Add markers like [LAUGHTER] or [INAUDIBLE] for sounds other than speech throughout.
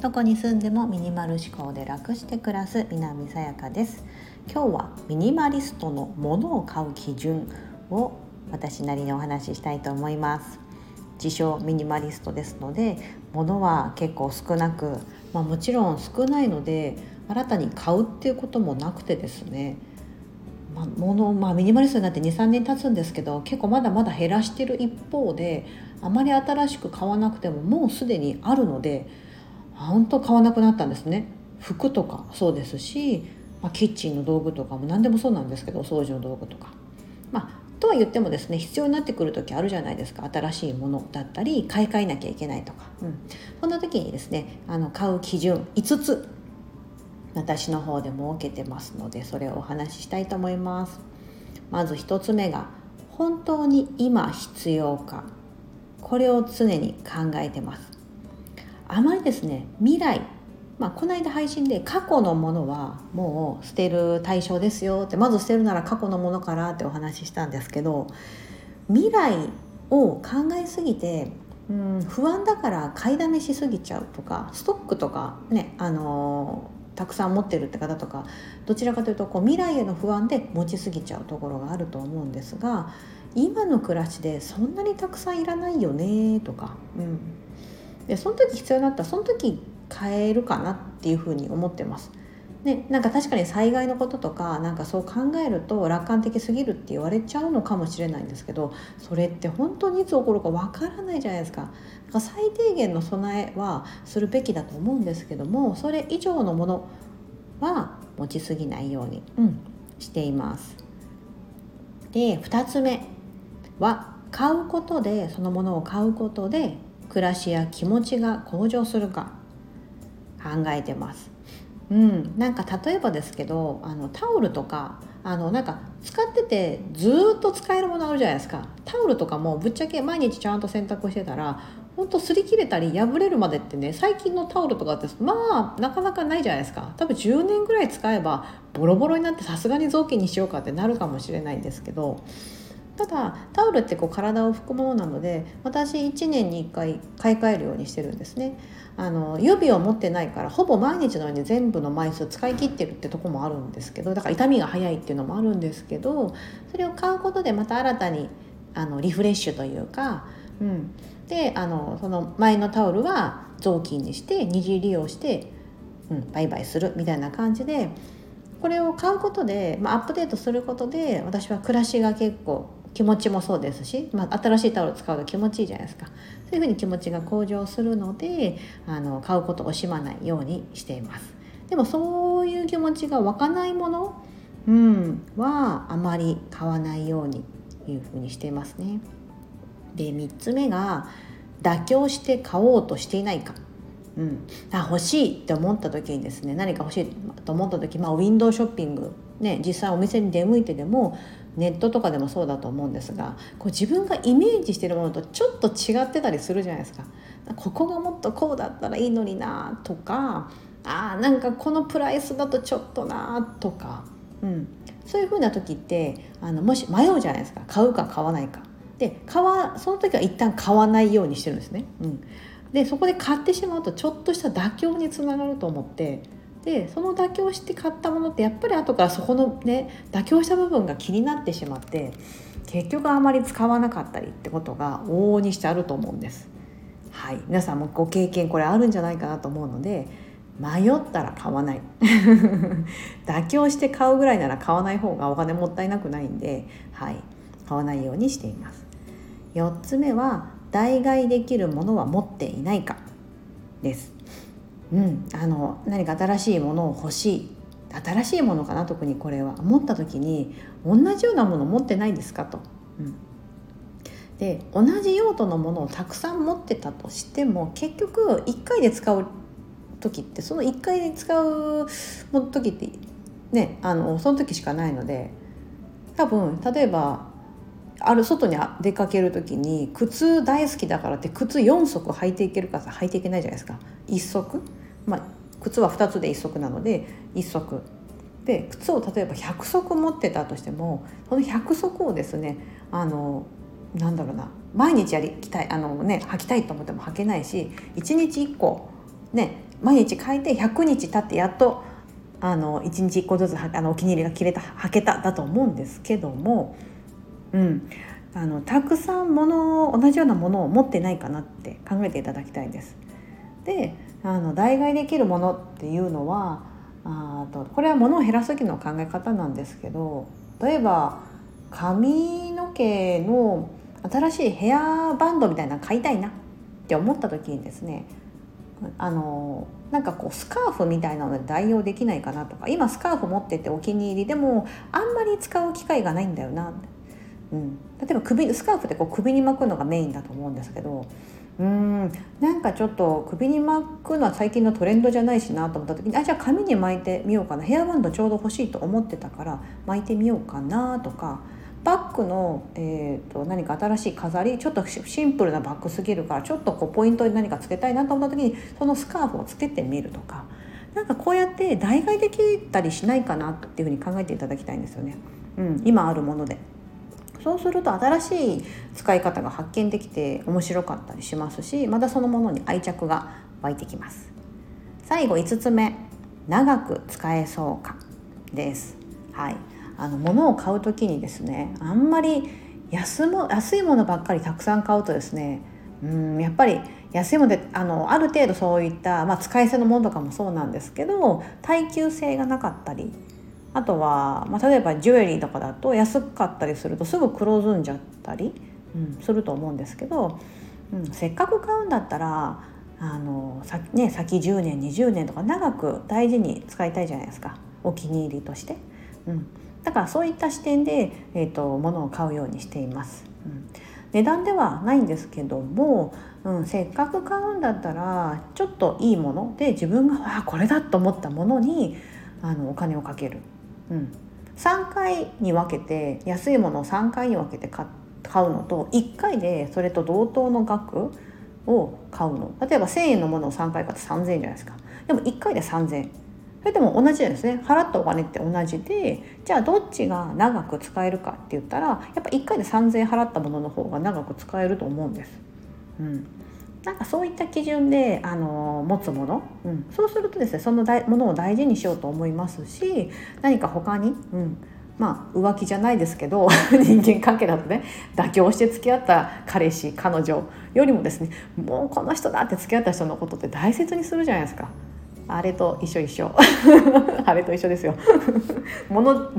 どこに住んでもミニマル思考で楽して暮らす南さやかです。今日はミニマリストのものを買う基準を私なりにお話ししたいと思います。自称ミニマリストですので物は結構少なく、まあ、もちろん少ないので新たに買うっていうこともなくてですねまあ、物まあ、ミニマリストになって23年経つんですけど結構まだまだ減らしてる一方であまり新しく買わなくてももうすでにあるので本当買わなくなったんですね。服とかそうですし、まあ、キッチンの道具とかも何でもそうなんですけどお掃除の道具とか。まあ、とは言ってもですね必要になってくる時あるじゃないですか。新しいものだったり買い替えなきゃいけないとか、うん、そんな時にですねあの買う基準5つ私の方で設けてますのでそれをお話ししたいと思います。まず1つ目が本当に今必要か。これを常に考えてます。あまりですね未来まあ、この間配信で過去のものはもう捨てる対象ですよってまず捨てるなら過去のものからってお話ししたんですけど未来を考えすぎてうん不安だから買いだめしすぎちゃうとかストックとかねあのたくさん持ってるって方とかどちらかというとこう未来への不安で持ちすぎちゃうところがあると思うんですが今の暮らしでそんなにたくさんいらないよねとか、うん、でその時必要になったらその時変えるかなっていうふうに思ってます。ね、なんか確かに災害のこととかなんかそう考えると楽観的すぎるって言われちゃうのかもしれないんですけどそれって本当にいつ起こるかわからないじゃないですか。だから最低限の備えはするべきだと思うんですけどもそれ以上のものは持ちすぎないように、うん、しています。で2つ目は買うことでそのものを買うことで暮らしや気持ちが向上するか考えてます。うん、なんか例えばですけどあのタオルとかあのなんか使っててずっと使えるものあるじゃないですか。タオルとかもぶっちゃけ毎日ちゃんと洗濯してたらほんと擦り切れたり破れるまでってね最近のタオルとかってまあなかなかないじゃないですか。多分10年ぐらい使えばボロボロになってさすがに雑巾にしようかってなるかもしれないんですけどただタオルってこう体を拭くものなので私1年に1回買い替えるようにしてるんですね。あの予備を持ってないからほぼ毎日のように全部の枚数使い切ってるってとこもあるんですけどだから痛みが早いっていうのもあるんですけどそれを買うことでまた新たにあのリフレッシュというか、うん、であのその前のタオルは雑巾にして二次利用して、うん、バイバイするみたいな感じでこれを買うことで、まあ、アップデートすることで私は暮らしが結構気持ちもそうですし、まあ、新しいタオル使うと気持ちいいじゃないですか。そういうふうに気持ちが向上するのであの買うことを惜しまないようにしています。でもそういう気持ちが湧かないもの、うん、はあまり買わないようにいうふうにしていますね。で3つ目が妥協して買おうとしていないか。うん、あ欲しいって思った時にですね何か欲しいと思った時、まあ、ウィンドウショッピング、ね、実際お店に出向いてでもネットとかでもそうだと思うんですがこう自分がイメージしてるものとちょっと違ってたりするじゃないですか。ここがもっとこうだったらいいのになとかあなんかこのプライスだとちょっとなとか、うん、そういうふうな時ってあのもし迷うじゃないですか買うか買わないか。で買わその時は一旦買わないようにしてるんですね。うん、でそこで買ってしまうとちょっとした妥協につながると思ってでその妥協して買ったものってやっぱり後からそこのね妥協した部分が気になってしまって結局あまり使わなかったりってことが往々にしてあると思うんです。はい、皆さんもご経験これあるんじゃないかなと思うので迷ったら買わない。[LAUGHS] 妥協して買うぐらいなら買わない方がお金もったいなくないんで、はい、買わないようにしています。4つ目は代替できるものは持っていないかです。うん、あの何か新しいものを欲しい。新しいものかな特にこれは。持った時に同じようなもの持ってないんですかと。うん、で同じ用途のものをたくさん持ってたとしても結局1回で使う時ってその1回で使う時ってねあのその時しかないので多分例えばある外に出かける時に靴大好きだからって靴4足履いていけるかさ履いていけないじゃないですか。1足まあ、靴は2つで1足なので1足で靴を例えば100足持ってたとしてもその100足をですねあのなんだろうな毎日やりきたいあのね履きたいと思っても履けないし1日1個ね毎日履いて100日経ってやっとあの1日1個ずつあのお気に入りが切れた履けただと思うんですけども、うん、あのたくさんもの同じようなものを持ってないかなって考えていただきたいです。であの代替できるものっていうのはあとこれは物を減らす時の考え方なんですけど例えば髪の毛の新しいヘアバンドみたいなの買いたいなって思った時にですねあのなんかこうスカーフみたいなので代用できないかなとか今スカーフ持っててお気に入りでもあんまり使う機会がないんだよな、うん、例えば首スカーフってこう首に巻くのがメインだと思うんですけどうん。なんかちょっと首に巻くのは最近のトレンドじゃないしなと思った時にあじゃあ髪に巻いてみようかな。ヘアバンドちょうど欲しいと思ってたから巻いてみようかなとか。バッグの、えーと、何か新しい飾りちょっとシンプルなバッグすぎるからちょっとこうポイントに何かつけたいなと思った時にそのスカーフをつけてみるとか。なんかこうやって代替できたりしないかなっていうふうに考えていただきたいんですよね、うん、今あるもので。そうすると新しい使い方が発見できて面白かったりしますしまたそのものに愛着が湧いてきます。最後5つ目長く使えそうかです。はい。あの物を買う時にですねあんまり安も安いものばっかりたくさん買うとですねうんやっぱり安いものであのある程度そういった、まあ、使い捨てのものとかもそうなんですけど耐久性がなかったりあとは、まあ、例えばジュエリーとかだと安かったりするとすぐ黒ずんじゃったり、うん、すると思うんですけど、うん、せっかく買うんだったらあのさ、ね、先10年20年とか長く大事に使いたいじゃないですかお気に入りとして。うん、だからそういった視点で、えーと、物を買うようにしています。うん、値段ではないんですけども、うん、せっかく買うんだったらちょっといいもので自分があこれだと思ったものにあのお金をかける、うん、3回に分けて安いものを3回に分けて買うのと1回でそれと同等の額を買うの。例えば1,000円のものを3回買って3,000円じゃないですか。でも1回で3,000円。それでも同じですね払ったお金って同じでじゃあどっちが長く使えるかって言ったらやっぱ1回で3,000円払ったものの方が長く使えると思うんです。うん、なんかそういった基準で、あの持つもの、うん、そうするとですねそのものを大事にしようと思いますし何か他に、うん、まあ浮気じゃないですけど [LAUGHS] 人間関係だとね妥協して付き合った彼氏彼女よりもですねもうこの人だって付き合った人のことって大切にするじゃないですか。あれと一緒一緒。[LAUGHS] あれと一緒ですよ。もの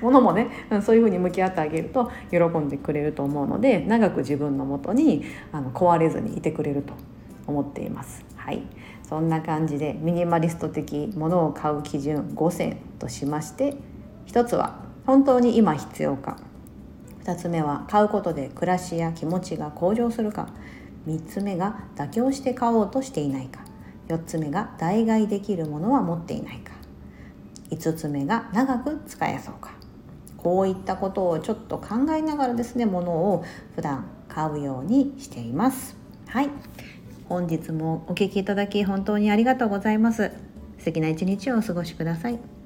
ものもねそういうふうに向き合ってあげると喜んでくれると思うので長く自分のもとにあの壊れずにいてくれると思っています。はい。そんな感じでミニマリスト的ものを買う基準5選としまして1つは本当に今必要か。2つ目は買うことで暮らしや気持ちが向上するか。3つ目が妥協して買おうとしていないか。4つ目が代替できるものは持っていないか。5つ目が長く使えそうか。こういったことをちょっと考えながらですねものを普段買うようにしています。はい。本日もお聴きいただき本当にありがとうございます。素敵な一日をお過ごしください。